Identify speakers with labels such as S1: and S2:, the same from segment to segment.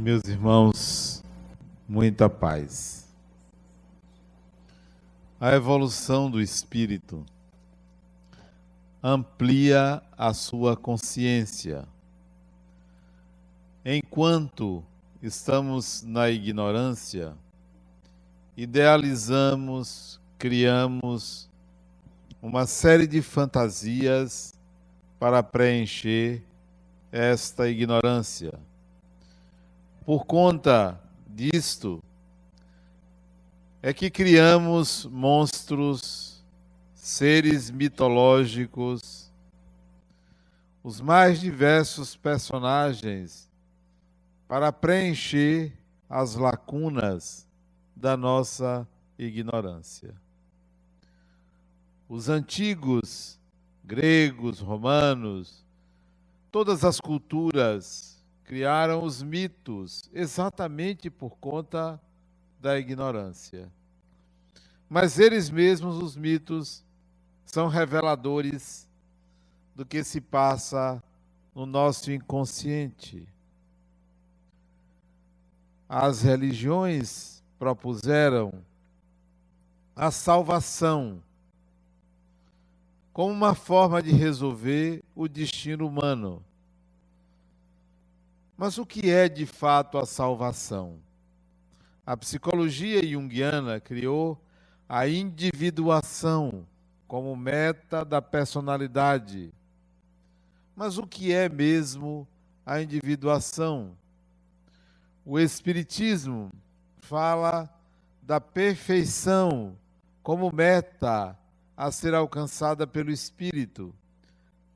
S1: Meus irmãos, muita paz. A evolução do espírito amplia a sua consciência. Enquanto estamos na ignorância, idealizamos, criamos uma série de fantasias para preencher esta ignorância por conta disto, é que criamos monstros, seres mitológicos, os mais diversos personagens para preencher as lacunas da nossa ignorância. Os antigos gregos, romanos, todas as culturas criaram os mitos exatamente por conta da ignorância. Mas eles mesmos, os mitos, são reveladores do que se passa no nosso inconsciente. As religiões propuseram a salvação como uma forma de resolver o destino humano. Mas o que é de fato a salvação? A psicologia junguiana criou a individuação como meta da personalidade. Mas o que é mesmo a individuação? O Espiritismo fala da perfeição como meta a ser alcançada pelo Espírito.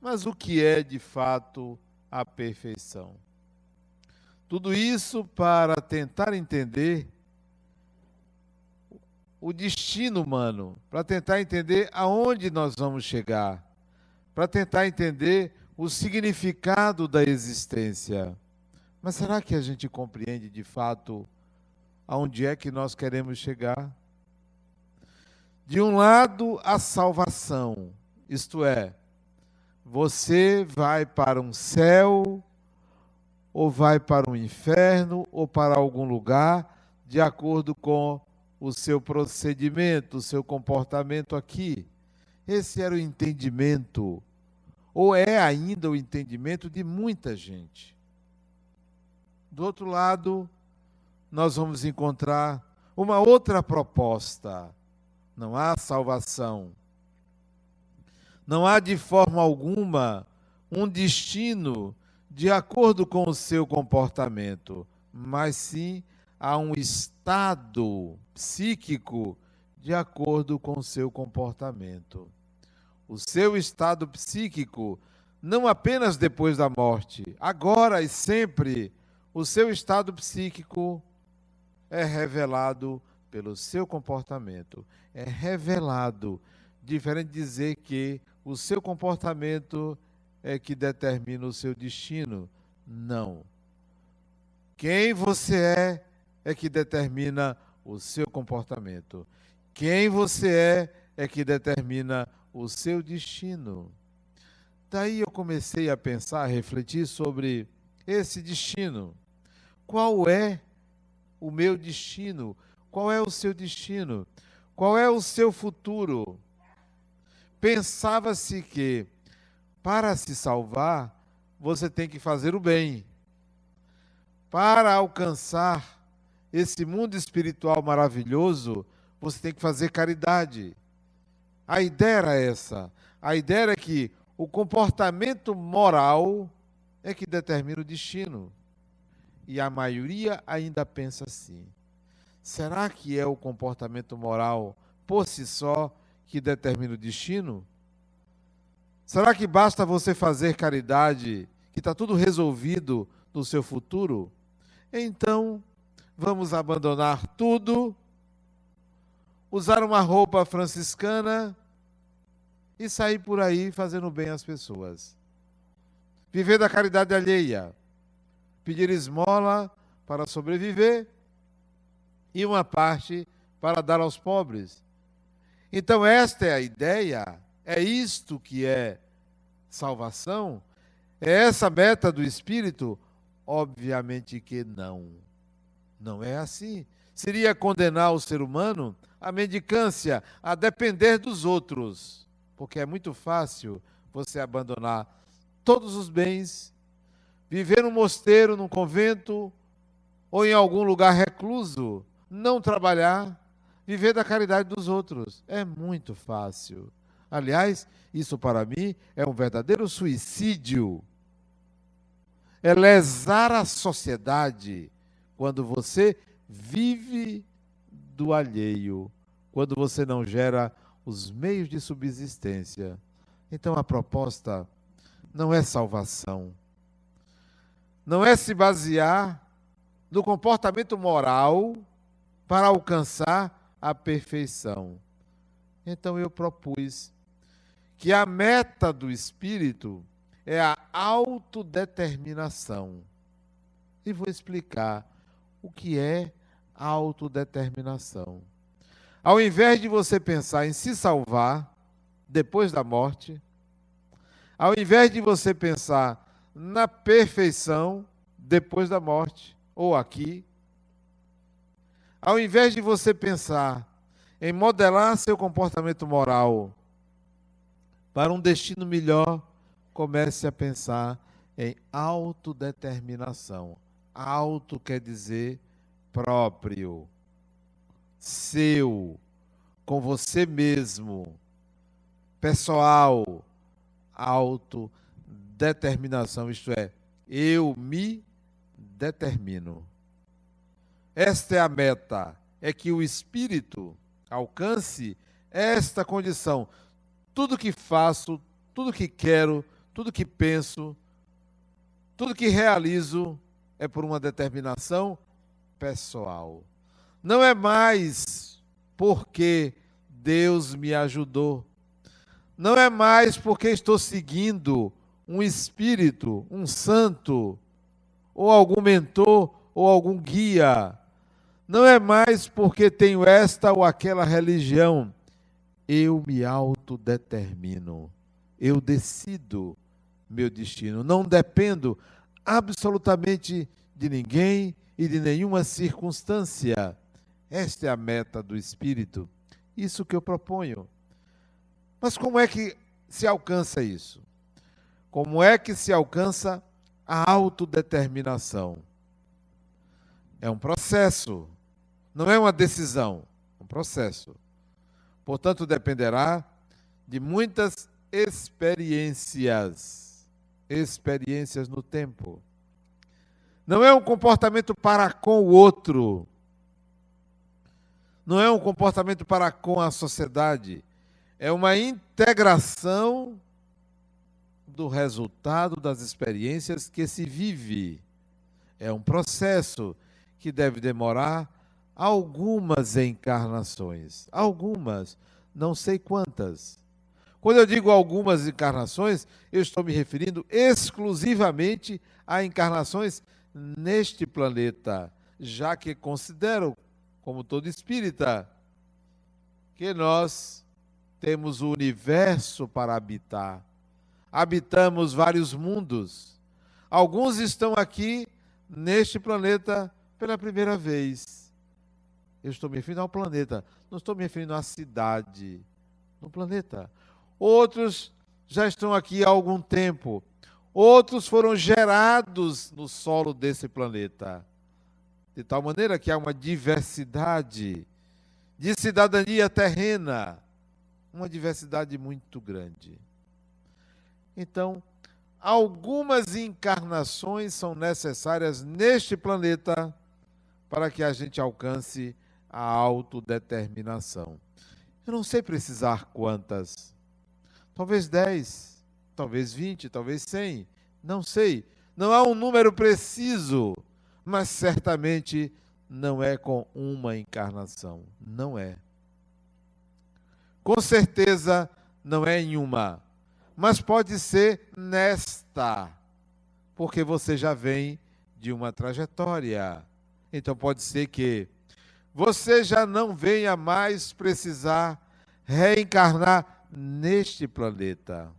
S1: Mas o que é de fato a perfeição? Tudo isso para tentar entender o destino humano, para tentar entender aonde nós vamos chegar, para tentar entender o significado da existência. Mas será que a gente compreende de fato aonde é que nós queremos chegar? De um lado, a salvação, isto é, você vai para um céu ou vai para o inferno ou para algum lugar, de acordo com o seu procedimento, o seu comportamento aqui. Esse era o entendimento, ou é ainda o entendimento de muita gente. Do outro lado, nós vamos encontrar uma outra proposta. Não há salvação. Não há de forma alguma um destino de acordo com o seu comportamento, mas sim a um estado psíquico de acordo com o seu comportamento. O seu estado psíquico, não apenas depois da morte, agora e sempre, o seu estado psíquico é revelado pelo seu comportamento. É revelado, diferente de dizer que o seu comportamento é que determina o seu destino. Não. Quem você é é que determina o seu comportamento. Quem você é é que determina o seu destino. Daí eu comecei a pensar, a refletir sobre esse destino. Qual é o meu destino? Qual é o seu destino? Qual é o seu futuro? Pensava-se que para se salvar, você tem que fazer o bem. Para alcançar esse mundo espiritual maravilhoso, você tem que fazer caridade. A ideia era essa. A ideia era que o comportamento moral é que determina o destino. E a maioria ainda pensa assim. Será que é o comportamento moral por si só que determina o destino? Será que basta você fazer caridade, que está tudo resolvido no seu futuro? Então, vamos abandonar tudo, usar uma roupa franciscana e sair por aí fazendo bem às pessoas. Viver da caridade alheia, pedir esmola para sobreviver e uma parte para dar aos pobres. Então, esta é a ideia é isto que é salvação? É essa meta do Espírito? Obviamente que não. Não é assim. Seria condenar o ser humano à mendicância, a depender dos outros. Porque é muito fácil você abandonar todos os bens, viver num mosteiro, num convento ou em algum lugar recluso, não trabalhar, viver da caridade dos outros. É muito fácil. Aliás, isso para mim é um verdadeiro suicídio. É lesar a sociedade quando você vive do alheio, quando você não gera os meios de subsistência. Então a proposta não é salvação. Não é se basear no comportamento moral para alcançar a perfeição. Então eu propus que a meta do espírito é a autodeterminação. E vou explicar o que é autodeterminação. Ao invés de você pensar em se salvar depois da morte, ao invés de você pensar na perfeição depois da morte, ou aqui, ao invés de você pensar em modelar seu comportamento moral para um destino melhor, comece a pensar em autodeterminação. Auto quer dizer próprio, seu, com você mesmo, pessoal, autodeterminação, isto é, eu me determino. Esta é a meta, é que o espírito alcance esta condição. Tudo que faço, tudo que quero, tudo que penso, tudo que realizo é por uma determinação pessoal. Não é mais porque Deus me ajudou. Não é mais porque estou seguindo um espírito, um santo, ou algum mentor, ou algum guia. Não é mais porque tenho esta ou aquela religião. Eu me autodetermino. Eu decido meu destino. Não dependo absolutamente de ninguém e de nenhuma circunstância. Esta é a meta do Espírito. Isso que eu proponho. Mas como é que se alcança isso? Como é que se alcança a autodeterminação? É um processo, não é uma decisão, é um processo. Portanto, dependerá de muitas experiências, experiências no tempo. Não é um comportamento para com o outro. Não é um comportamento para com a sociedade. É uma integração do resultado das experiências que se vive. É um processo que deve demorar algumas encarnações. Algumas, não sei quantas. Quando eu digo algumas encarnações, eu estou me referindo exclusivamente a encarnações neste planeta, já que considero, como todo espírita, que nós temos o universo para habitar. Habitamos vários mundos. Alguns estão aqui neste planeta pela primeira vez. Eu estou me referindo ao planeta, não estou me referindo à cidade, no planeta. Outros já estão aqui há algum tempo Outros foram gerados no solo desse planeta. De tal maneira que há uma diversidade de cidadania terrena, uma diversidade muito grande. Então, algumas encarnações são necessárias neste planeta para que a gente alcance a autodeterminação. Eu não sei precisar quantas. Talvez dez talvez 20, talvez 100, não sei. Não há um número preciso, mas certamente não é com uma encarnação. Não é. Com certeza não é em uma, mas pode ser nesta, porque você já vem de uma trajetória. Então pode ser que você já não venha mais precisar reencarnar neste planeta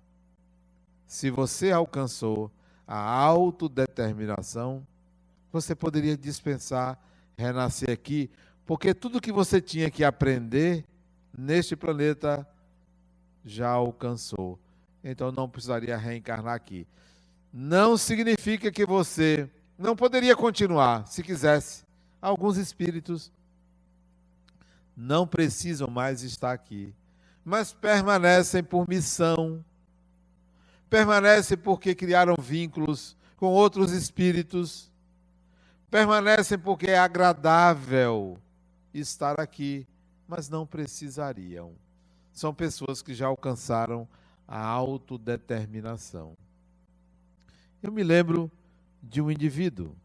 S1: se você alcançou a autodeterminação, você poderia dispensar, renascer aqui, porque tudo que você tinha que aprender neste planeta já alcançou. Então não precisaria reencarnar aqui. Não significa que você não poderia continuar, se quisesse. Alguns espíritos não precisam mais estar aqui, mas permanecem por missão, permanecem porque criaram vínculos com outros espíritos, permanecem porque é agradável estar aqui, mas não precisariam. São pessoas que já alcançaram a autodeterminação. Eu me lembro de um indivíduo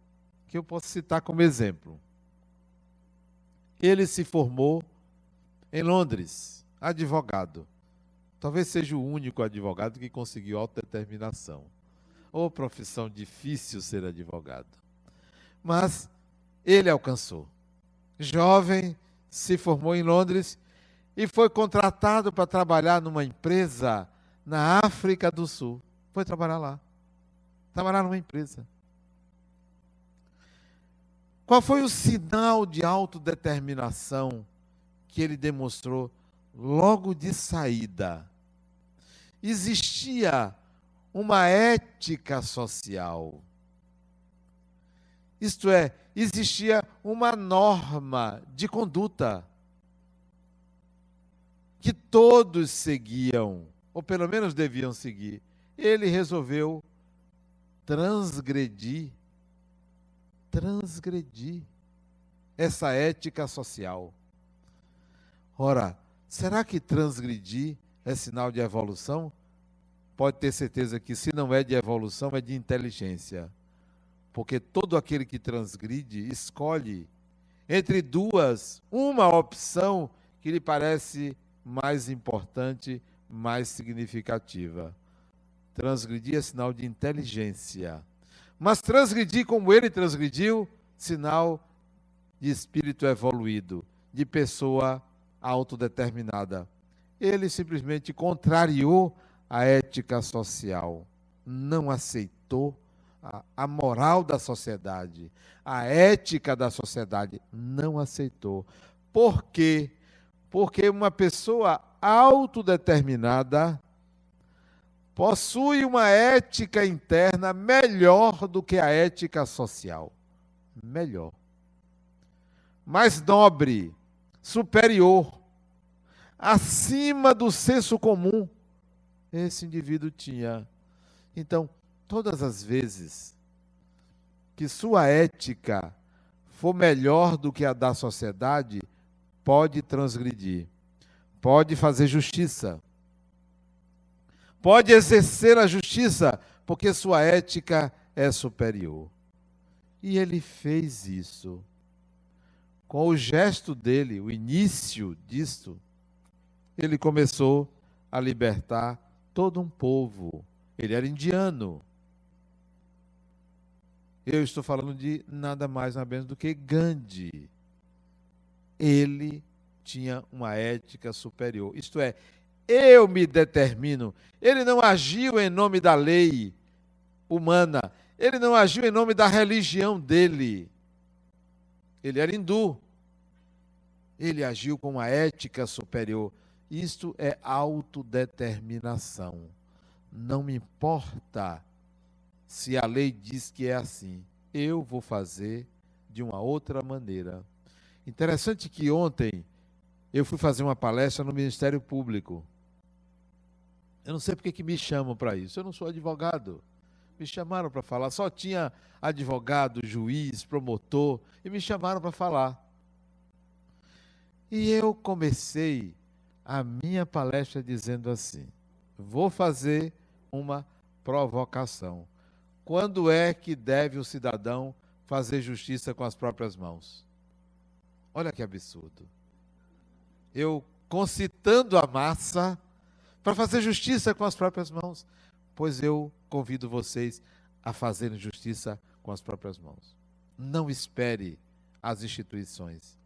S1: que eu posso citar como exemplo. Ele se formou em Londres, advogado. Talvez seja o único advogado que conseguiu autodeterminação. Ou oh, profissão difícil ser advogado. Mas ele alcançou. Jovem, se formou em Londres e foi contratado para trabalhar numa empresa na África do Sul. Foi trabalhar lá. Trabalhar numa empresa. Qual foi o sinal de autodeterminação que ele demonstrou logo de saída? Existia uma ética social. Isto é, existia uma norma de conduta que todos seguiam, ou pelo menos deviam seguir. Ele resolveu transgredir transgredir essa ética social. Ora, será que transgredir é sinal de evolução? Pode ter certeza que, se não é de evolução, é de inteligência. Porque todo aquele que transgride escolhe entre duas uma opção que lhe parece mais importante, mais significativa. Transgredir é sinal de inteligência. Mas transgredir como ele transgrediu, sinal de espírito evoluído, de pessoa autodeterminada. Ele simplesmente contrariou a ética social, não aceitou a, a, moral da sociedade, a ética da sociedade, não aceitou. Por quê? Porque uma pessoa autodeterminada possui uma ética interna melhor do que a ética social. Melhor. Mais nobre, superior, acima do senso comum. Esse indivíduo tinha. Então, todas as vezes que sua ética for melhor do que a da sociedade, pode transgredir, pode fazer justiça pode exercer a justiça, porque sua ética é superior. E ele fez isso. Com o gesto dele, o início disto, ele começou a libertar todo um povo. Ele era indiano. Eu estou falando de nada mais nada menos do que Gandhi. Ele tinha uma ética superior. Isto é, eu me determino. Ele não agiu em nome da lei humana, ele não agiu em nome da religião dele. Ele era hindu. Ele agiu com uma ética superior. Isto é autodeterminação. Não me importa se a lei diz que é assim. Eu vou fazer de uma outra maneira. Interessante que ontem eu fui fazer uma palestra no Ministério Público. Eu não sei porque que me chamam para isso. Eu não sou advogado. Me chamaram para falar. Só tinha advogado, juiz, promotor. E me chamaram para falar. E eu comecei a minha palestra dizendo assim: vou fazer uma provocação. Quando é que deve o cidadão fazer justiça com as próprias mãos? Olha que absurdo. Eu concitando a massa para fazer justiça com as próprias mãos. Pois eu convido vocês a fazerem justiça com as próprias mãos. Não espere as instituições.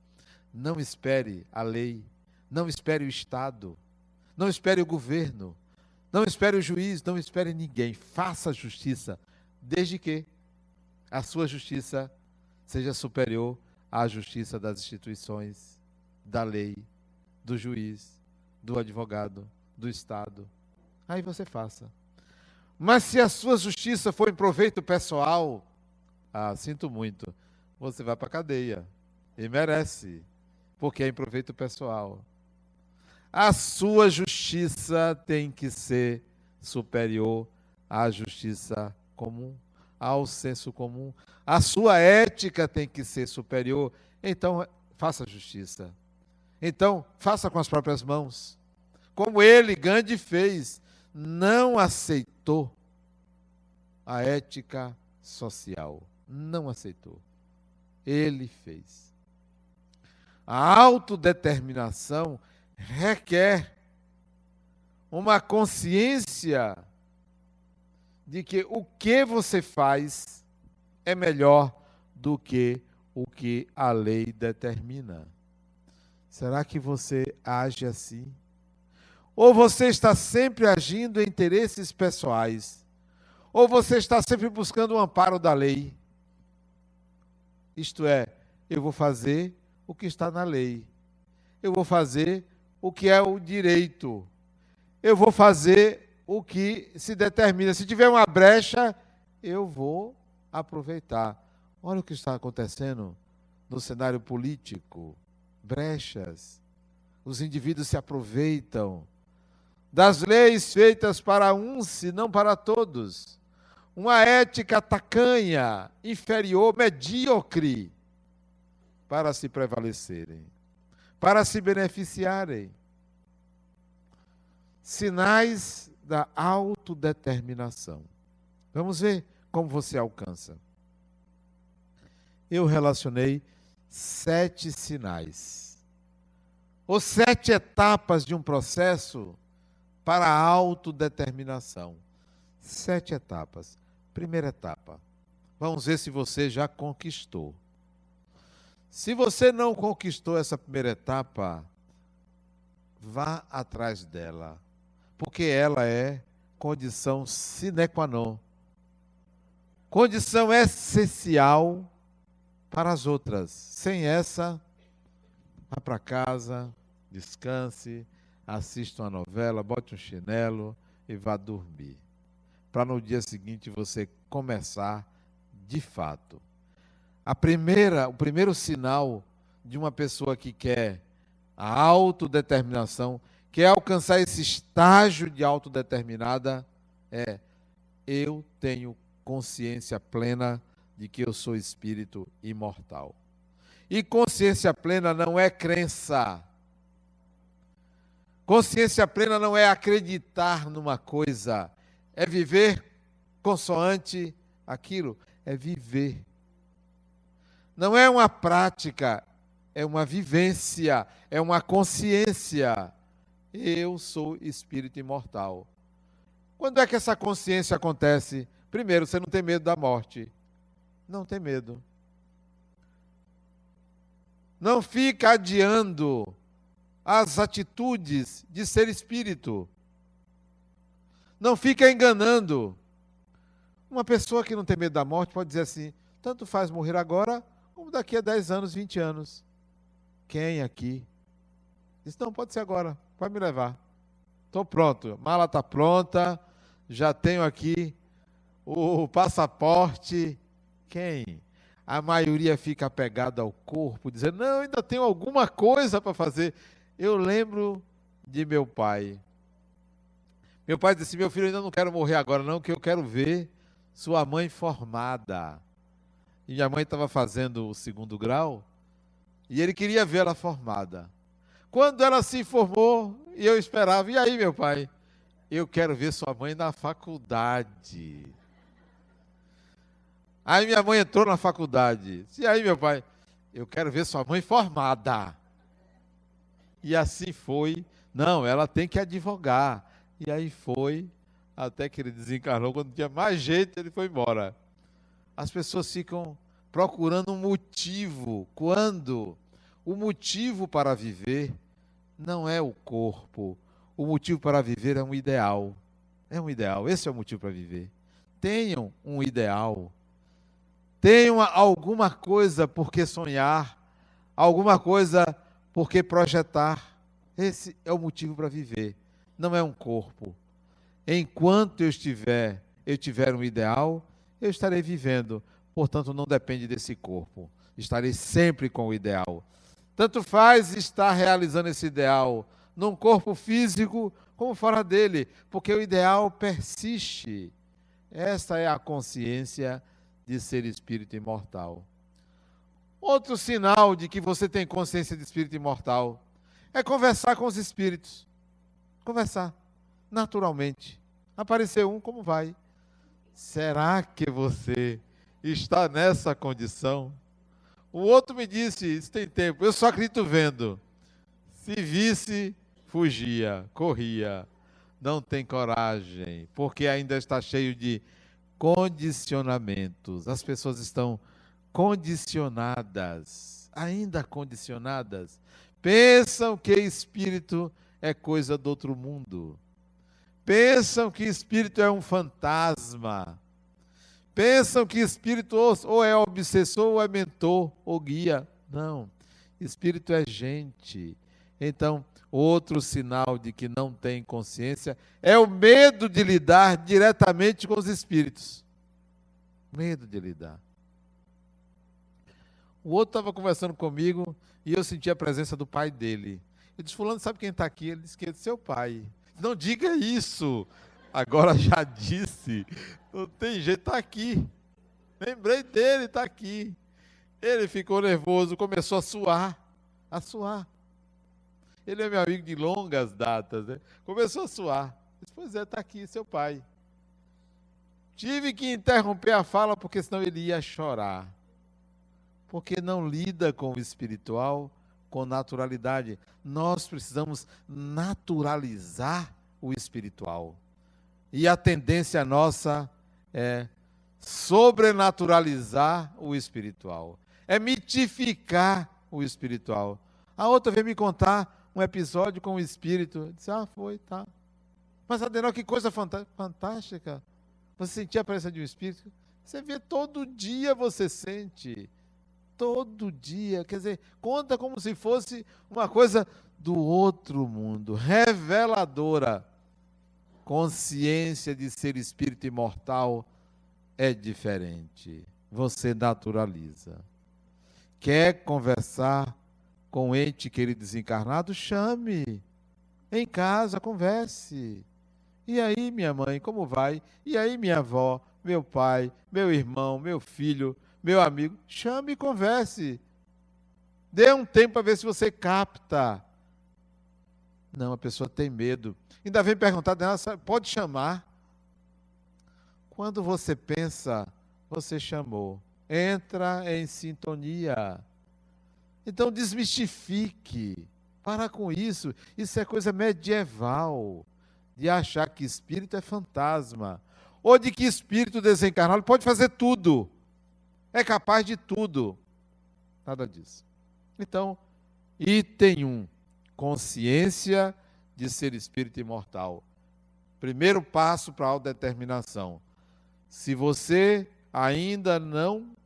S1: Não espere a lei. Não espere o Estado. Não espere o governo. Não espere o juiz. Não espere ninguém. Faça justiça, desde que a sua justiça seja superior à justiça das instituições, da lei, do juiz, do advogado, do Estado. Aí você faça. Mas se a sua justiça for em proveito pessoal, ah, sinto muito, você vai para a cadeia. E merece, porque é em proveito pessoal. A sua justiça tem que ser superior à justiça comum, ao senso comum. A sua ética tem que ser superior. Então, faça justiça. Então, faça com as próprias mãos. Como ele, Gandhi, fez, não aceitou a ética social. Não aceitou. Ele fez. A autodeterminação requer uma consciência de que o que você faz é melhor do que o que a lei determina. Será que você age assim? Ou você está sempre agindo em interesses pessoais? Ou você está sempre buscando o amparo da lei? Isto é, eu vou fazer o que está na lei. Eu vou fazer o que é o direito. Eu vou fazer o que se determina. Se tiver uma brecha, eu vou aproveitar. Olha o que está acontecendo no cenário político: brechas. Os indivíduos se aproveitam das leis feitas para uns e não para todos. Uma ética tacanha, inferior, medíocre, para se prevalecerem para se beneficiarem. Sinais da autodeterminação. Vamos ver como você alcança. Eu relacionei sete sinais, ou sete etapas de um processo para a autodeterminação. Sete etapas. Primeira etapa. Vamos ver se você já conquistou. Se você não conquistou essa primeira etapa, vá atrás dela, porque ela é condição sine qua non, condição essencial para as outras. Sem essa, vá para casa, descanse, assista uma novela, bote um chinelo e vá dormir. Para no dia seguinte você começar de fato. A primeira, o primeiro sinal de uma pessoa que quer a autodeterminação, quer alcançar esse estágio de autodeterminada, é eu tenho consciência plena de que eu sou espírito imortal. E consciência plena não é crença. Consciência plena não é acreditar numa coisa, é viver consoante aquilo, é viver não é uma prática, é uma vivência, é uma consciência. Eu sou espírito imortal. Quando é que essa consciência acontece? Primeiro, você não tem medo da morte. Não tem medo. Não fica adiando as atitudes de ser espírito. Não fica enganando. Uma pessoa que não tem medo da morte pode dizer assim: tanto faz morrer agora como daqui a 10 anos, 20 anos. Quem aqui? Diz, não, pode ser agora, pode me levar. Estou pronto, mala está pronta, já tenho aqui o passaporte. Quem? A maioria fica apegada ao corpo, dizendo, não, ainda tenho alguma coisa para fazer. Eu lembro de meu pai. Meu pai disse, meu filho, ainda não quero morrer agora não, que eu quero ver sua mãe formada. E minha mãe estava fazendo o segundo grau e ele queria ver ela formada. Quando ela se formou, eu esperava, e aí, meu pai? Eu quero ver sua mãe na faculdade. Aí minha mãe entrou na faculdade. E aí, meu pai? Eu quero ver sua mãe formada. E assim foi. Não, ela tem que advogar. E aí foi, até que ele desencarnou. Quando tinha mais jeito, ele foi embora as pessoas ficam procurando um motivo, quando o motivo para viver não é o corpo, o motivo para viver é um ideal. É um ideal, esse é o motivo para viver. Tenham um ideal. tenho alguma coisa por que sonhar, alguma coisa por que projetar. Esse é o motivo para viver. Não é um corpo. Enquanto eu estiver, eu tiver um ideal, eu estarei vivendo. Portanto, não depende desse corpo. Estarei sempre com o ideal. Tanto faz estar realizando esse ideal num corpo físico como fora dele, porque o ideal persiste. Esta é a consciência de ser espírito imortal. Outro sinal de que você tem consciência de espírito imortal é conversar com os espíritos. Conversar, naturalmente. Apareceu um, como vai? Será que você está nessa condição? O outro me disse: Isso tem tempo, eu só acredito vendo. Se visse, fugia, corria. Não tem coragem, porque ainda está cheio de condicionamentos. As pessoas estão condicionadas, ainda condicionadas. Pensam que espírito é coisa do outro mundo. Pensam que espírito é um fantasma. Pensam que espírito ou é obsessor, ou é mentor, ou guia. Não. Espírito é gente. Então, outro sinal de que não tem consciência é o medo de lidar diretamente com os espíritos. Medo de lidar. O outro estava conversando comigo e eu senti a presença do pai dele. Eu disse: Fulano, sabe quem está aqui? Ele disse que é seu pai. Não diga isso. Agora já disse. Não tem jeito, está aqui. Lembrei dele, está aqui. Ele ficou nervoso, começou a suar. A suar. Ele é meu amigo de longas datas. Né? Começou a suar. Disse, pois é, está aqui seu pai. Tive que interromper a fala, porque senão ele ia chorar. Porque não lida com o espiritual com naturalidade. Nós precisamos naturalizar o espiritual. E a tendência nossa é sobrenaturalizar o espiritual. É mitificar o espiritual. A outra veio me contar um episódio com o espírito. Eu disse, ah, foi, tá. Mas, Adenal, que coisa fantástica. Você sentia a presença de um espírito? Você vê todo dia, você sente todo dia. Quer dizer, conta como se fosse uma coisa do outro mundo, reveladora. Consciência de ser espírito imortal é diferente. Você naturaliza. Quer conversar com ente querido desencarnado? Chame. Em casa, converse. E aí, minha mãe, como vai? E aí, minha avó, meu pai, meu irmão, meu filho, meu amigo, chame e converse. Dê um tempo para ver se você capta. Não, a pessoa tem medo. Ainda vem perguntar pode chamar. Quando você pensa, você chamou. Entra em sintonia. Então desmistifique. Para com isso. Isso é coisa medieval. De achar que espírito é fantasma. Ou de que espírito desencarnado pode fazer tudo é capaz de tudo. Nada disso. Então, item 1, um, consciência de ser espírito imortal. Primeiro passo para a autodeterminação. Se você ainda não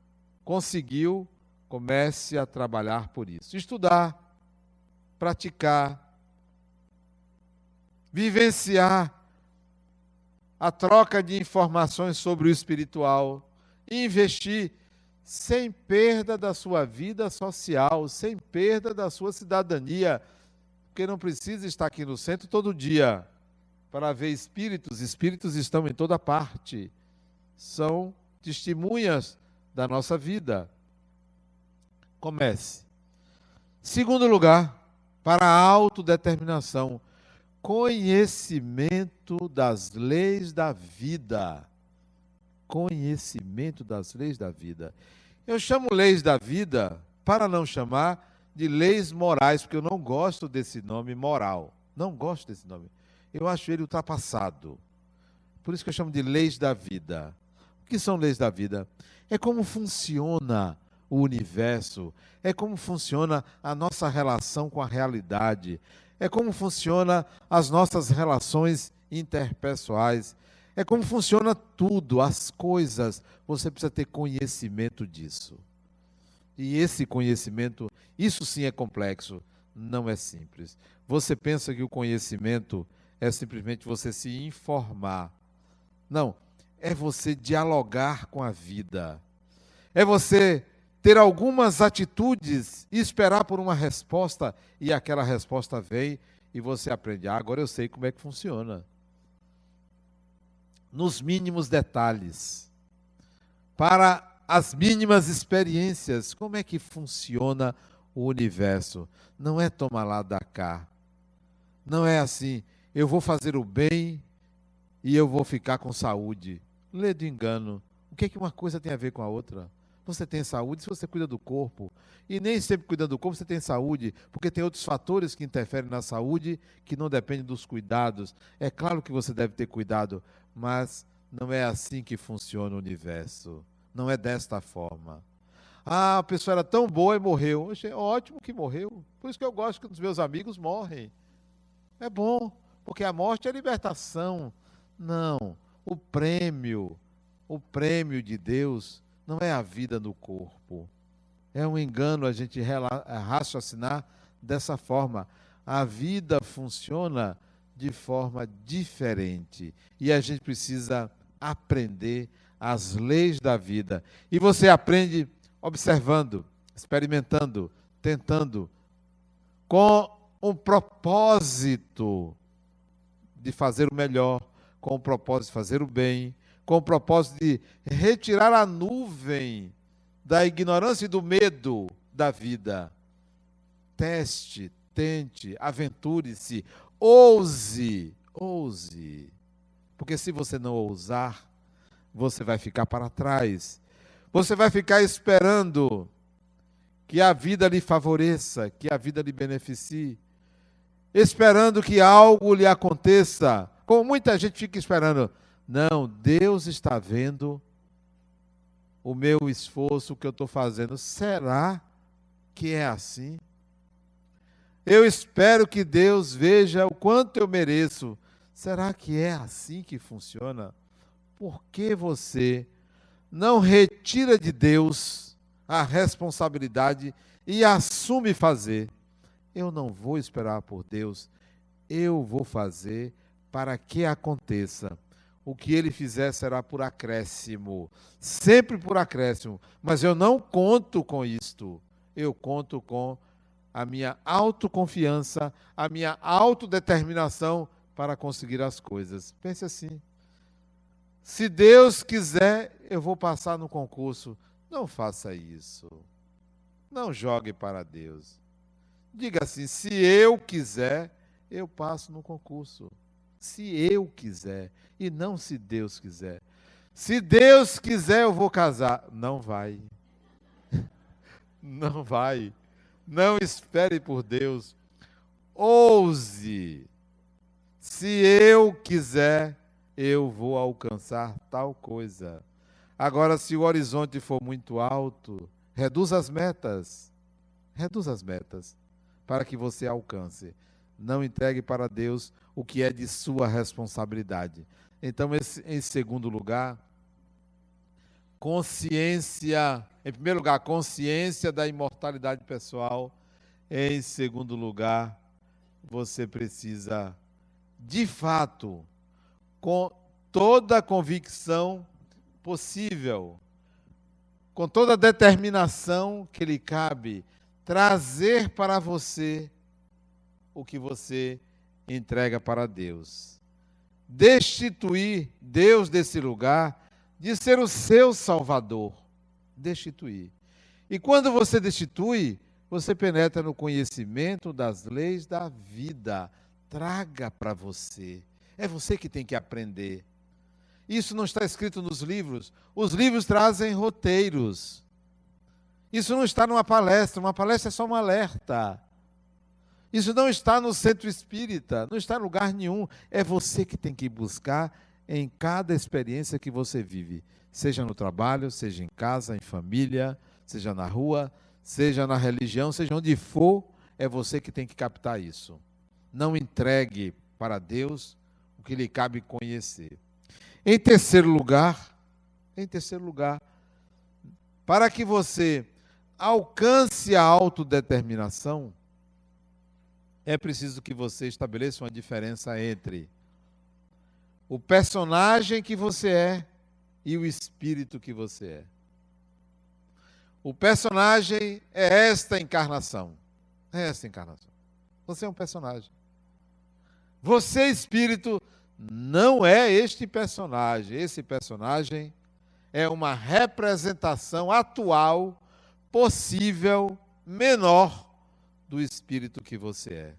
S1: conseguiu, comece a trabalhar por isso. Estudar, praticar, vivenciar a troca de informações sobre o espiritual, investir sem perda da sua vida social, sem perda da sua cidadania, porque não precisa estar aqui no centro todo dia para ver espíritos, espíritos estão em toda parte, são testemunhas da nossa vida. Comece. Segundo lugar, para a autodeterminação, conhecimento das leis da vida. Conhecimento das leis da vida. Eu chamo leis da vida para não chamar de leis morais, porque eu não gosto desse nome moral. Não gosto desse nome. Eu acho ele ultrapassado. Por isso que eu chamo de leis da vida. O que são leis da vida? É como funciona o universo, é como funciona a nossa relação com a realidade, é como funciona as nossas relações interpessoais, É como funciona tudo, as coisas. Você precisa ter conhecimento disso. E esse conhecimento, isso sim é complexo, não é simples. Você pensa que o conhecimento é simplesmente você se informar. Não, é você dialogar com a vida. É você ter algumas atitudes e esperar por uma resposta e aquela resposta vem e você aprende. Ah, agora eu sei como é que funciona. Nos mínimos detalhes. Para as mínimas experiências, como é que funciona o universo? Não é tomar lá da cá. Não é assim, eu vou fazer o bem e eu vou ficar com saúde. Lê do engano. O que é que uma coisa tem a ver com a outra? você tem saúde se você cuida do corpo. E nem sempre cuidando do corpo você tem saúde, porque tem outros fatores que interferem na saúde que não dependem dos cuidados. É claro que você deve ter cuidado, mas não é assim que funciona o universo. Não é desta forma. Ah, a pessoa era tão boa e morreu. Achei ótimo que morreu. Por isso que eu gosto que os meus amigos morrem. É bom, porque a morte é libertação. Não, o prêmio, o prêmio de Deus não é a vida no corpo. É um engano a gente raciocinar dessa forma. A vida funciona de forma diferente e a gente precisa aprender as leis da vida. E você aprende observando, experimentando, tentando, com um propósito de fazer o melhor, com o propósito de fazer o bem, com o propósito de retirar a nuvem da ignorância e do medo da vida. Teste, tente, aventure-se, ouse, ouse. Porque se você não ousar, você vai ficar para trás. Você vai ficar esperando que a vida lhe favoreça, que a vida lhe beneficie, esperando que algo lhe aconteça, como muita gente fica esperando. Não, Deus está vendo o meu esforço, o que eu estou fazendo. Será que é assim? Eu espero que Deus veja o quanto eu mereço. Será que é assim que funciona? Por que você não retira de Deus a responsabilidade e assume fazer? Eu não vou esperar por Deus, eu vou fazer para que aconteça o que ele fizer será por acréscimo, sempre por acréscimo. Mas eu não conto com isto. Eu conto com a minha autoconfiança, a minha autodeterminação para conseguir as coisas. Pense assim. Se Deus quiser, eu vou passar no concurso. Não faça isso. Não jogue para Deus. Diga assim: se eu quiser, eu passo no concurso se eu quiser e não se Deus quiser. Se Deus quiser, eu vou casar. Não vai. Não vai. Não espere por Deus. Ouse. Se eu quiser, eu vou alcançar tal coisa. Agora, se o horizonte for muito alto, reduz as metas. Reduz as metas para que você alcance não entregue para Deus o que é de sua responsabilidade. Então, em segundo lugar, consciência, em primeiro lugar, consciência da imortalidade pessoal. Em segundo lugar, você precisa, de fato, com toda a convicção possível, com toda a determinação que lhe cabe, trazer para você o que você entrega para Deus. Destituir Deus desse lugar de ser o seu Salvador. Destituir. E quando você destitui, você penetra no conhecimento das leis da vida. Traga para você. É você que tem que aprender. Isso não está escrito nos livros. Os livros trazem roteiros. Isso não está numa palestra. Uma palestra é só um alerta. Isso não está no centro espírita, não está em lugar nenhum. É você que tem que buscar em cada experiência que você vive, seja no trabalho, seja em casa, em família, seja na rua, seja na religião, seja onde for, é você que tem que captar isso. Não entregue para Deus o que lhe cabe conhecer. Em terceiro lugar, em terceiro lugar, para que você alcance a autodeterminação, é preciso que você estabeleça uma diferença entre o personagem que você é e o espírito que você é. O personagem é esta encarnação. É esta encarnação. Você é um personagem. Você, espírito, não é este personagem. Esse personagem é uma representação atual, possível, menor do espírito que você é.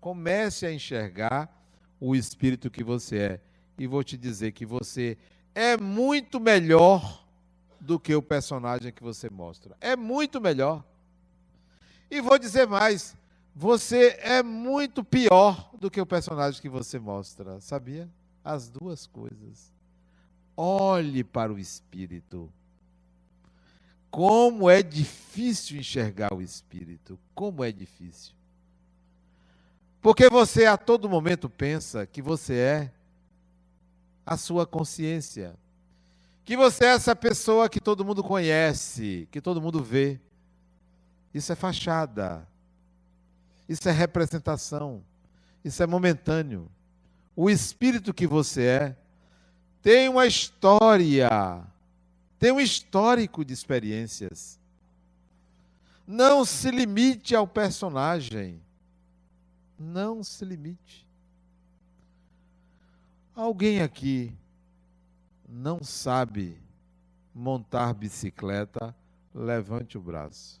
S1: Comece a enxergar o espírito que você é. E vou te dizer que você é muito melhor do que o personagem que você mostra. É muito melhor. E vou dizer mais: você é muito pior do que o personagem que você mostra, sabia? As duas coisas. Olhe para o espírito. Como é difícil enxergar o espírito. Como é difícil. Porque você a todo momento pensa que você é a sua consciência. Que você é essa pessoa que todo mundo conhece, que todo mundo vê. Isso é fachada. Isso é representação. Isso é momentâneo. O espírito que você é tem uma história, tem um histórico de experiências. Não se limite ao personagem. Não se limite. Alguém aqui não sabe montar bicicleta, levante o braço.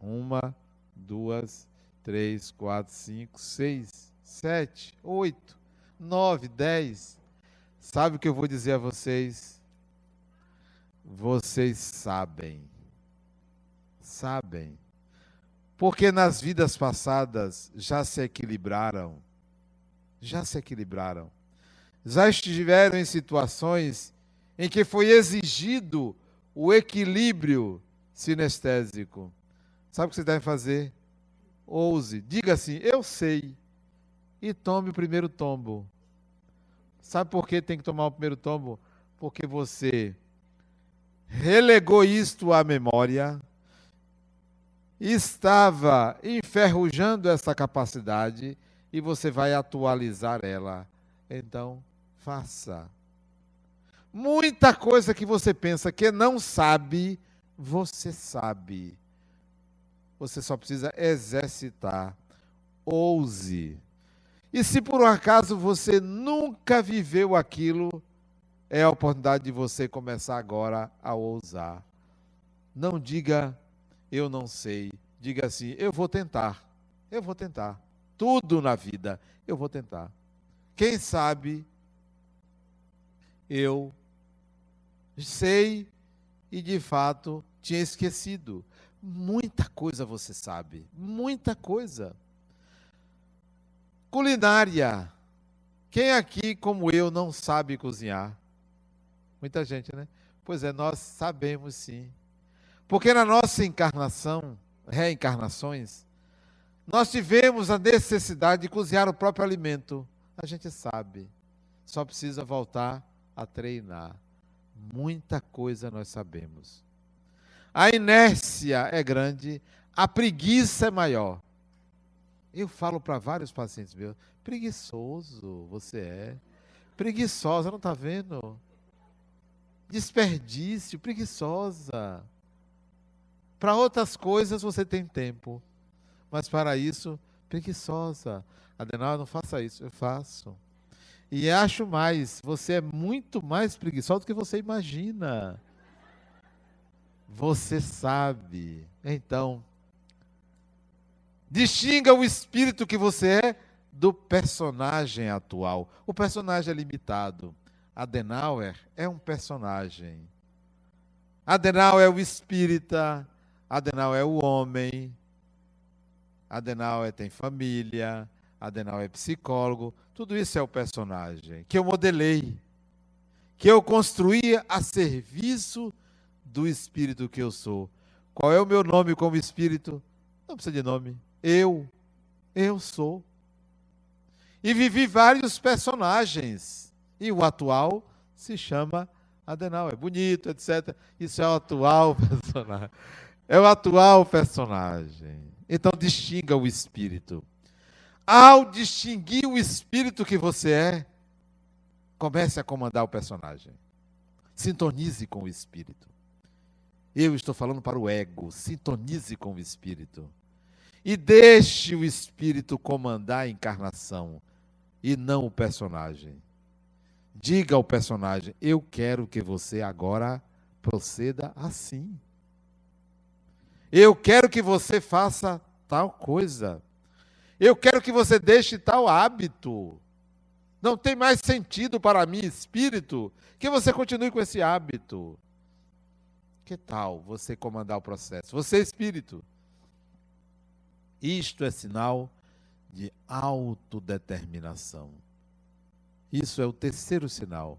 S1: Uma, duas, três, quatro, cinco, seis, sete, oito, nove, dez. Sabe o que eu vou dizer a vocês? Vocês sabem. Sabem. Porque nas vidas passadas já se equilibraram. Já se equilibraram. Já estiveram em situações em que foi exigido o equilíbrio sinestésico. Sabe o que você deve fazer? Ouse, diga assim: Eu sei. E tome o primeiro tombo. Sabe por que tem que tomar o primeiro tombo? Porque você relegou isto à memória, estava enferrujando essa capacidade e você vai atualizar ela. Então, faça. Muita coisa que você pensa que não sabe, você sabe. Você só precisa exercitar. Ouse. E se por um acaso você nunca viveu aquilo, é a oportunidade de você começar agora a ousar. Não diga, eu não sei. Diga assim, eu vou tentar. Eu vou tentar. Tudo na vida, eu vou tentar. Quem sabe eu sei e de fato tinha esquecido. Muita coisa você sabe, muita coisa. Culinária. Quem aqui, como eu, não sabe cozinhar? Muita gente, né? Pois é, nós sabemos sim. Porque na nossa encarnação, reencarnações, nós tivemos a necessidade de cozinhar o próprio alimento. A gente sabe. Só precisa voltar a treinar. Muita coisa nós sabemos. A inércia é grande, a preguiça é maior. Eu falo para vários pacientes meus, preguiçoso você é. Preguiçosa, não está vendo? Desperdício, preguiçosa. Para outras coisas você tem tempo, mas para isso, preguiçosa. Adenal, não faça isso. Eu faço. E acho mais, você é muito mais preguiçoso do que você imagina. Você sabe. Então, distinga o espírito que você é do personagem atual. O personagem é limitado. Adenauer é um personagem. Adenauer é o espírita, Adenauer é o homem, Adenauer tem família, Adenauer é psicólogo, tudo isso é o personagem que eu modelei, que eu construí a serviço do espírito que eu sou. Qual é o meu nome como espírito? Não precisa de nome. Eu. Eu sou. E vivi vários personagens. E o atual se chama Adenal. É bonito, etc. Isso é o atual personagem. É o atual personagem. Então distinga o espírito. Ao distinguir o espírito que você é, comece a comandar o personagem. Sintonize com o espírito. Eu estou falando para o ego. Sintonize com o espírito. E deixe o espírito comandar a encarnação e não o personagem. Diga ao personagem: Eu quero que você agora proceda assim. Eu quero que você faça tal coisa. Eu quero que você deixe tal hábito. Não tem mais sentido para mim, espírito, que você continue com esse hábito. Que tal você comandar o processo? Você, espírito. Isto é sinal de autodeterminação. Isso é o terceiro sinal.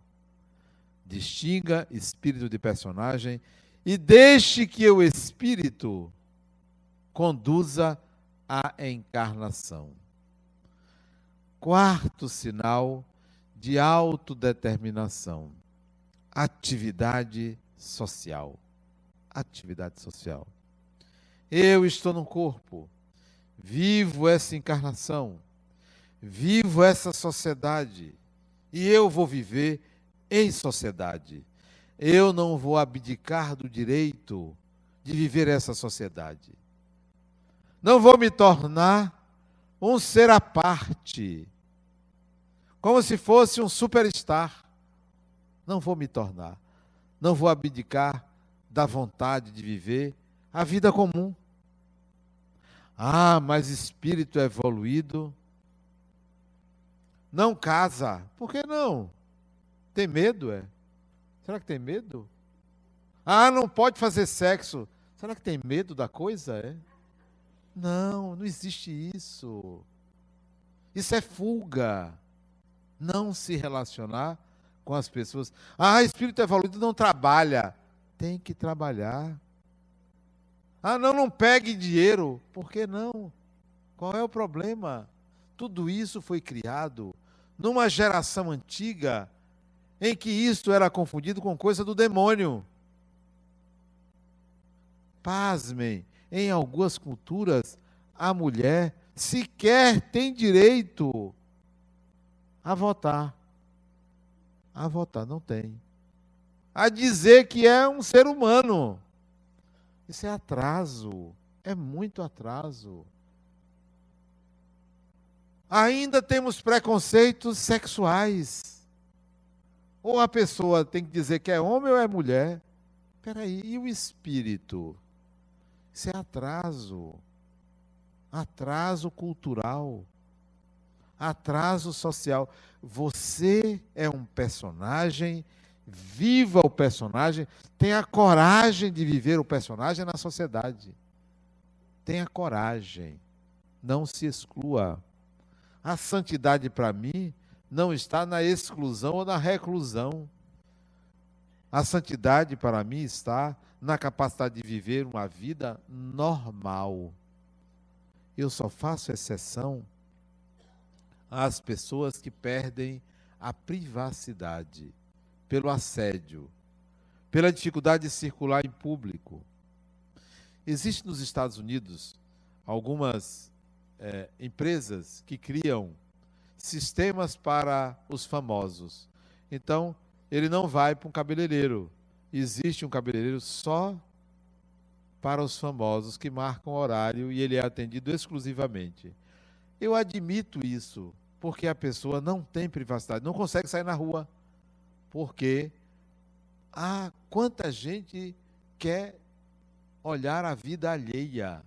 S1: Distinga espírito de personagem e deixe que o espírito conduza a encarnação. Quarto sinal de autodeterminação: atividade social. Atividade social. Eu estou no corpo, vivo essa encarnação, vivo essa sociedade e eu vou viver em sociedade. Eu não vou abdicar do direito de viver essa sociedade. Não vou me tornar um ser à parte, como se fosse um superstar. Não vou me tornar. Não vou abdicar da vontade de viver a vida comum. Ah, mas espírito evoluído não casa. Por que não? Tem medo, é? Será que tem medo? Ah, não pode fazer sexo. Será que tem medo da coisa, é? Não, não existe isso. Isso é fuga. Não se relacionar com as pessoas. Ah, espírito evoluído não trabalha. Tem que trabalhar. Ah, não, não pegue dinheiro. Por que não? Qual é o problema? Tudo isso foi criado numa geração antiga em que isto era confundido com coisa do demônio. Pasmem, em algumas culturas, a mulher sequer tem direito a votar. A votar, não tem. A dizer que é um ser humano. Isso é atraso. É muito atraso. Ainda temos preconceitos sexuais. Ou a pessoa tem que dizer que é homem ou é mulher. Peraí, e o espírito? Isso é atraso. Atraso cultural. Atraso social. Você é um personagem, viva o personagem, tenha coragem de viver o personagem na sociedade. Tenha coragem. Não se exclua. A santidade para mim não está na exclusão ou na reclusão. A santidade para mim está na capacidade de viver uma vida normal. Eu só faço exceção às pessoas que perdem a privacidade pelo assédio, pela dificuldade de circular em público. Existe nos Estados Unidos algumas é, empresas que criam sistemas para os famosos. Então, ele não vai para um cabeleireiro. Existe um cabeleireiro só para os famosos que marcam horário e ele é atendido exclusivamente. Eu admito isso, porque a pessoa não tem privacidade, não consegue sair na rua. Porque ah, quanta gente quer olhar a vida alheia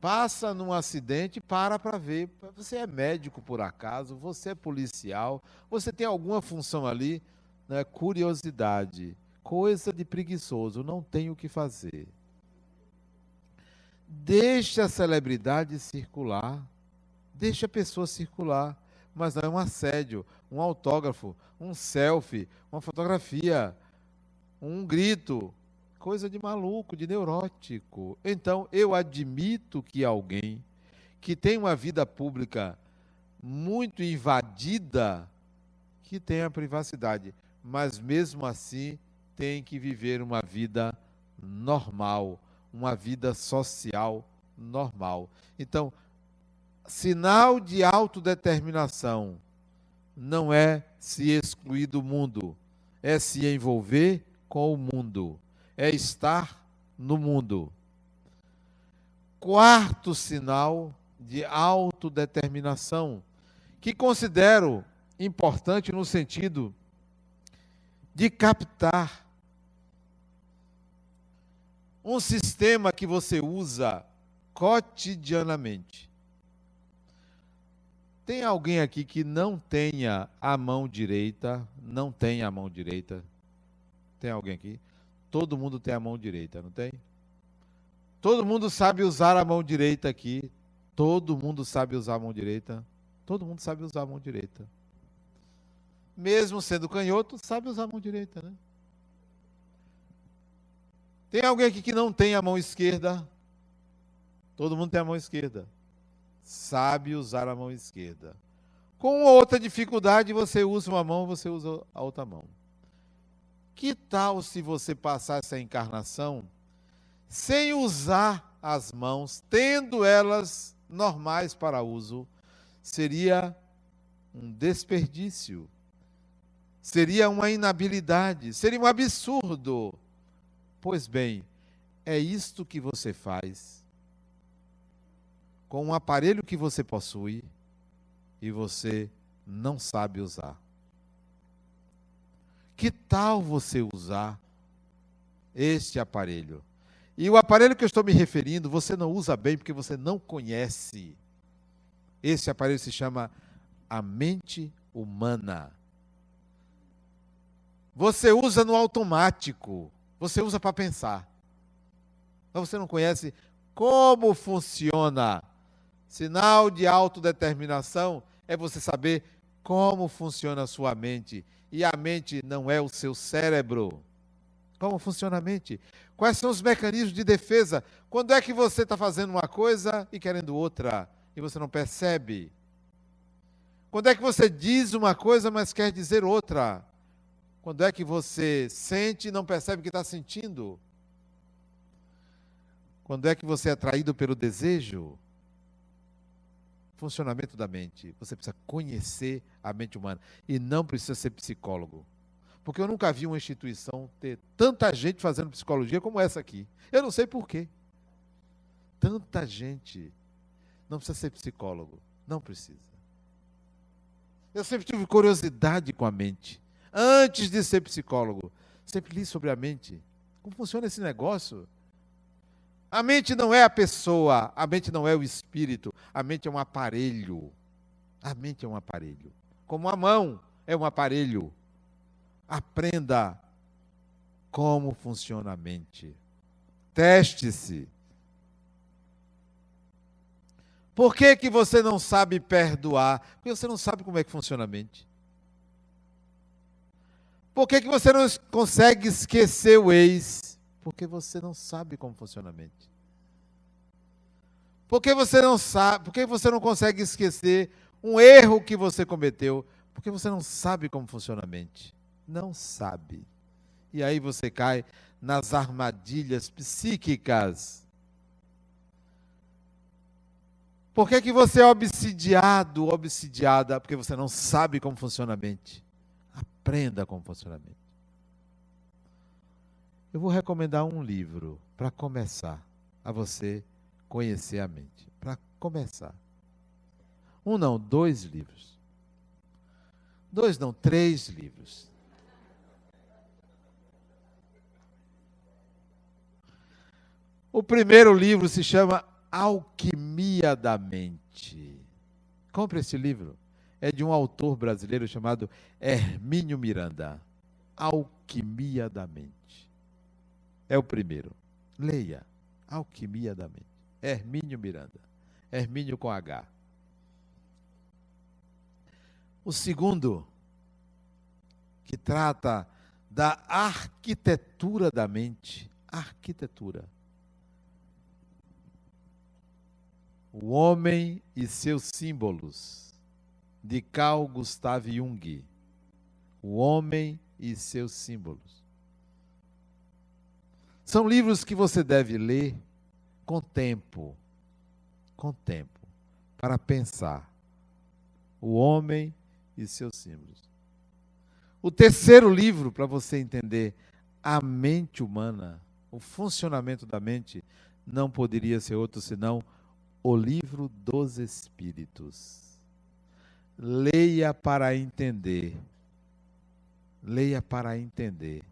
S1: passa num acidente, para para ver. Você é médico por acaso, você é policial, você tem alguma função ali, né? curiosidade, coisa de preguiçoso, não tem o que fazer. Deixa a celebridade circular, deixa a pessoa circular, mas não é um assédio, um autógrafo, um selfie, uma fotografia, um grito, Coisa de maluco, de neurótico. Então, eu admito que alguém que tem uma vida pública muito invadida, que tenha privacidade, mas mesmo assim tem que viver uma vida normal, uma vida social normal. Então, sinal de autodeterminação não é se excluir do mundo, é se envolver com o mundo, é estar no mundo. Quarto sinal de autodeterminação, que considero importante no sentido de captar um sistema que você usa cotidianamente. Tem alguém aqui que não tenha a mão direita? Não tem a mão direita? Tem alguém aqui? Todo mundo tem a mão direita, não tem? Todo mundo sabe usar a mão direita aqui. Todo mundo sabe usar a mão direita. Todo mundo sabe usar a mão direita. Mesmo sendo canhoto, sabe usar a mão direita, né? Tem alguém aqui que não tem a mão esquerda? Todo mundo tem a mão esquerda. Sabe usar a mão esquerda. Com outra dificuldade, você usa uma mão, você usa a outra mão. Que tal se você passar essa encarnação sem usar as mãos, tendo elas normais para uso? Seria um desperdício. Seria uma inabilidade, seria um absurdo. Pois bem, é isto que você faz com um aparelho que você possui e você não sabe usar. Que tal você usar este aparelho? E o aparelho que eu estou me referindo, você não usa bem porque você não conhece. Esse aparelho se chama a mente humana. Você usa no automático, você usa para pensar. Mas você não conhece como funciona Sinal de autodeterminação é você saber como funciona a sua mente. E a mente não é o seu cérebro. Como funciona a mente? Quais são os mecanismos de defesa? Quando é que você está fazendo uma coisa e querendo outra e você não percebe? Quando é que você diz uma coisa, mas quer dizer outra? Quando é que você sente e não percebe que está sentindo? Quando é que você é atraído pelo desejo? Funcionamento da mente. Você precisa conhecer a mente humana e não precisa ser psicólogo. Porque eu nunca vi uma instituição ter tanta gente fazendo psicologia como essa aqui. Eu não sei por quê. Tanta gente. Não precisa ser psicólogo. Não precisa. Eu sempre tive curiosidade com a mente. Antes de ser psicólogo, sempre li sobre a mente. Como funciona esse negócio? A mente não é a pessoa, a mente não é o espírito, a mente é um aparelho. A mente é um aparelho. Como a mão é um aparelho. Aprenda como funciona a mente. Teste-se. Por que, que você não sabe perdoar? Porque você não sabe como é que funciona a mente. Por que, que você não consegue esquecer o ex? Porque você não sabe como funciona a mente. Porque você não sabe, porque você não consegue esquecer um erro que você cometeu, porque você não sabe como funciona a mente. Não sabe. E aí você cai nas armadilhas psíquicas. Por que, que você é obsidiado, obsidiada? Porque você não sabe como funciona a mente. Aprenda como funciona a mente. Eu vou recomendar um livro para começar a você conhecer a mente. Para começar. Um não, dois livros. Dois não, três livros. O primeiro livro se chama Alquimia da Mente. Compre esse livro. É de um autor brasileiro chamado Hermínio Miranda. Alquimia da Mente. É o primeiro. Leia. Alquimia da Mente. Hermínio Miranda. Hermínio com H. O segundo, que trata da arquitetura da mente. Arquitetura. O Homem e seus Símbolos, de Carl Gustav Jung. O Homem e seus Símbolos. São livros que você deve ler com tempo, com tempo, para pensar. O Homem e seus Símbolos. O terceiro livro, para você entender a mente humana, o funcionamento da mente, não poderia ser outro senão o livro dos Espíritos. Leia para entender. Leia para entender.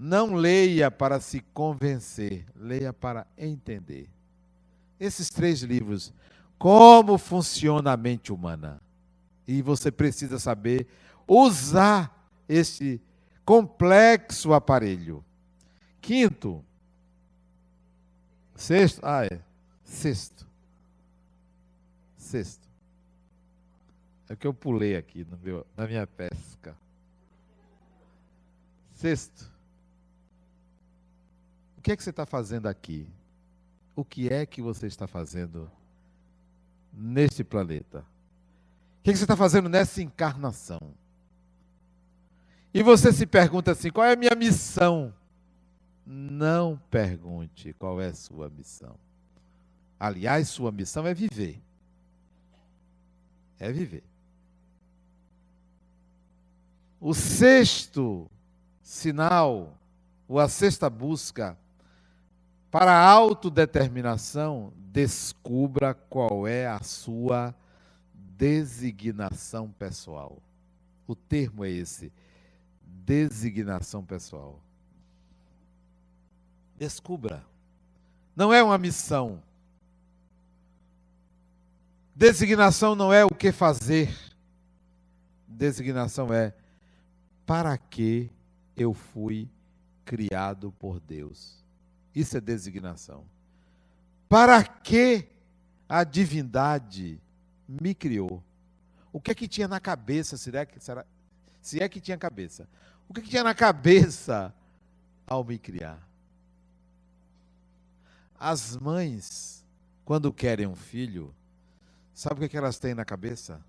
S1: Não leia para se convencer, leia para entender. Esses três livros, como funciona a mente humana. E você precisa saber usar esse complexo aparelho. Quinto, sexto, ah é, sexto, sexto. É que eu pulei aqui no meu, na minha pesca. Sexto, o que é que você está fazendo aqui? O que é que você está fazendo neste planeta? O que, é que você está fazendo nessa encarnação? E você se pergunta assim: qual é a minha missão? Não pergunte qual é a sua missão. Aliás, sua missão é viver. É viver. O sexto sinal, ou a sexta busca para a autodeterminação, descubra qual é a sua designação pessoal. O termo é esse designação pessoal. Descubra. Não é uma missão. Designação não é o que fazer. Designação é para que eu fui criado por Deus. Isso é designação. Para que a divindade me criou? O que é que tinha na cabeça? Será que, será, se é que tinha cabeça? O que, que tinha na cabeça ao me criar? As mães, quando querem um filho, sabe o que, que elas têm na cabeça?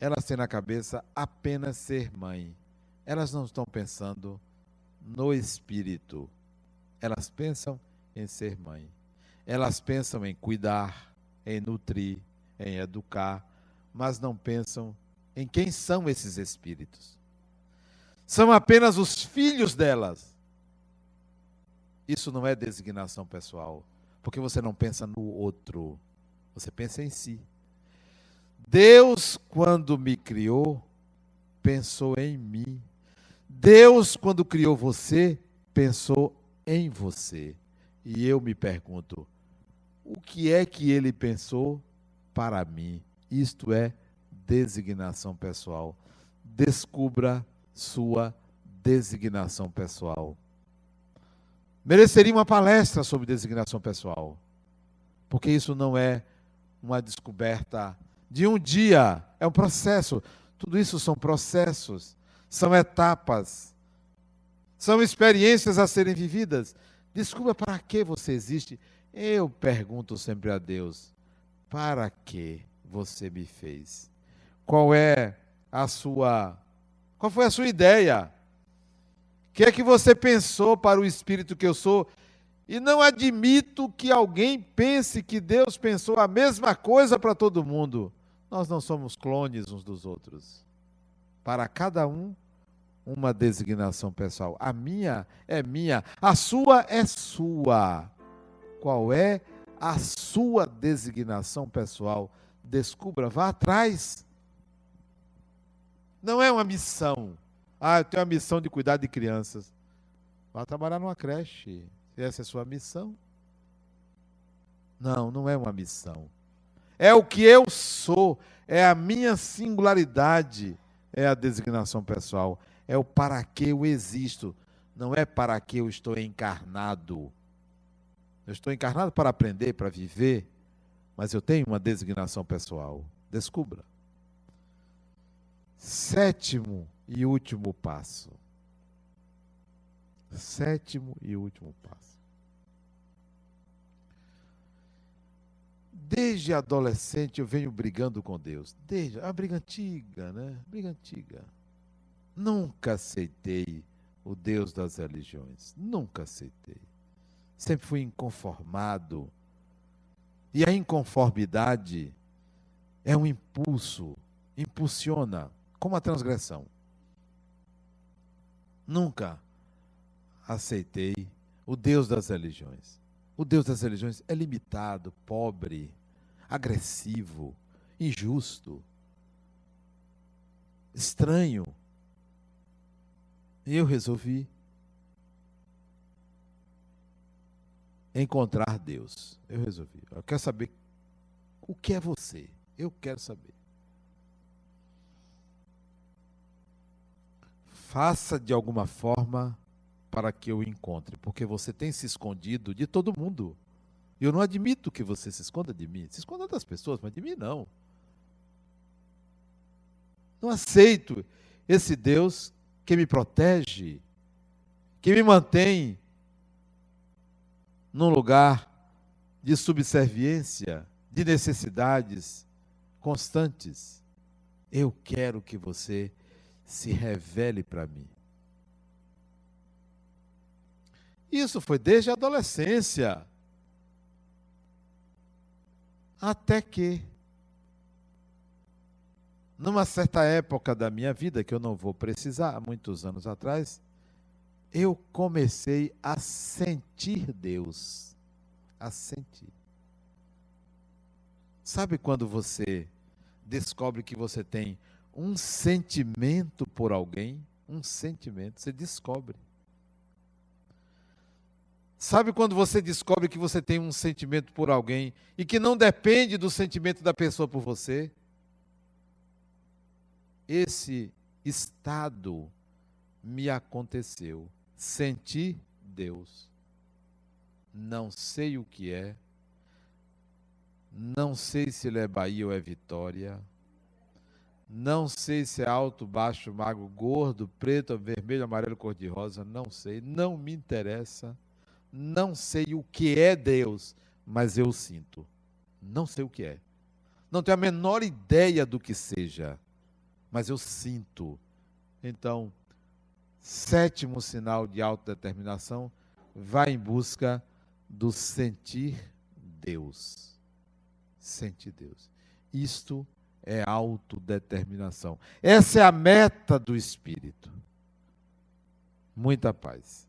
S1: Elas têm na cabeça apenas ser mãe. Elas não estão pensando no espírito. Elas pensam em ser mãe. Elas pensam em cuidar, em nutrir, em educar, mas não pensam em quem são esses espíritos são apenas os filhos delas. Isso não é designação pessoal, porque você não pensa no outro, você pensa em si. Deus, quando me criou, pensou em mim. Deus, quando criou você, pensou em você. E eu me pergunto: o que é que ele pensou para mim? Isto é designação pessoal. Descubra sua designação pessoal. Mereceria uma palestra sobre designação pessoal, porque isso não é uma descoberta de um dia, é um processo. Tudo isso são processos, são etapas, são experiências a serem vividas. Descubra para que você existe. Eu pergunto sempre a Deus: para que você me fez? Qual é a sua qual foi a sua ideia? O que é que você pensou para o espírito que eu sou? E não admito que alguém pense que Deus pensou a mesma coisa para todo mundo. Nós não somos clones uns dos outros. Para cada um, uma designação pessoal. A minha é minha, a sua é sua. Qual é a sua designação pessoal? Descubra, vá atrás. Não é uma missão. Ah, eu tenho a missão de cuidar de crianças. Vá trabalhar numa creche. Essa é a sua missão. Não, não é uma missão. É o que eu sou. É a minha singularidade. É a designação pessoal. É o para que eu existo. Não é para que eu estou encarnado. Eu estou encarnado para aprender, para viver. Mas eu tenho uma designação pessoal. Descubra. Sétimo e último passo. Sétimo e último passo. Desde adolescente eu venho brigando com Deus. Desde a briga antiga, né? Briga antiga. Nunca aceitei o Deus das religiões. Nunca aceitei. Sempre fui inconformado. E a inconformidade é um impulso, impulsiona, como a transgressão. Nunca aceitei o Deus das religiões. O Deus das religiões é limitado, pobre, agressivo, injusto, estranho. Eu resolvi encontrar Deus. Eu resolvi. Eu quero saber o que é você. Eu quero saber. Faça de alguma forma para que eu encontre, porque você tem se escondido de todo mundo. Eu não admito que você se esconda de mim. Se esconda das pessoas, mas de mim não. Não aceito esse Deus que me protege, que me mantém num lugar de subserviência, de necessidades constantes. Eu quero que você se revele para mim. Isso foi desde a adolescência. Até que, numa certa época da minha vida, que eu não vou precisar, muitos anos atrás, eu comecei a sentir Deus. A sentir. Sabe quando você descobre que você tem um sentimento por alguém? Um sentimento, você descobre. Sabe quando você descobre que você tem um sentimento por alguém e que não depende do sentimento da pessoa por você? Esse estado me aconteceu. Senti Deus. Não sei o que é. Não sei se ele é Bahia ou é Vitória. Não sei se é alto, baixo, magro, gordo, preto, vermelho, amarelo, cor-de-rosa. Não sei. Não me interessa não sei o que é Deus, mas eu sinto. Não sei o que é. Não tenho a menor ideia do que seja, mas eu sinto. Então, sétimo sinal de autodeterminação, vai em busca do sentir Deus. Sentir Deus. Isto é autodeterminação. Essa é a meta do Espírito. Muita paz.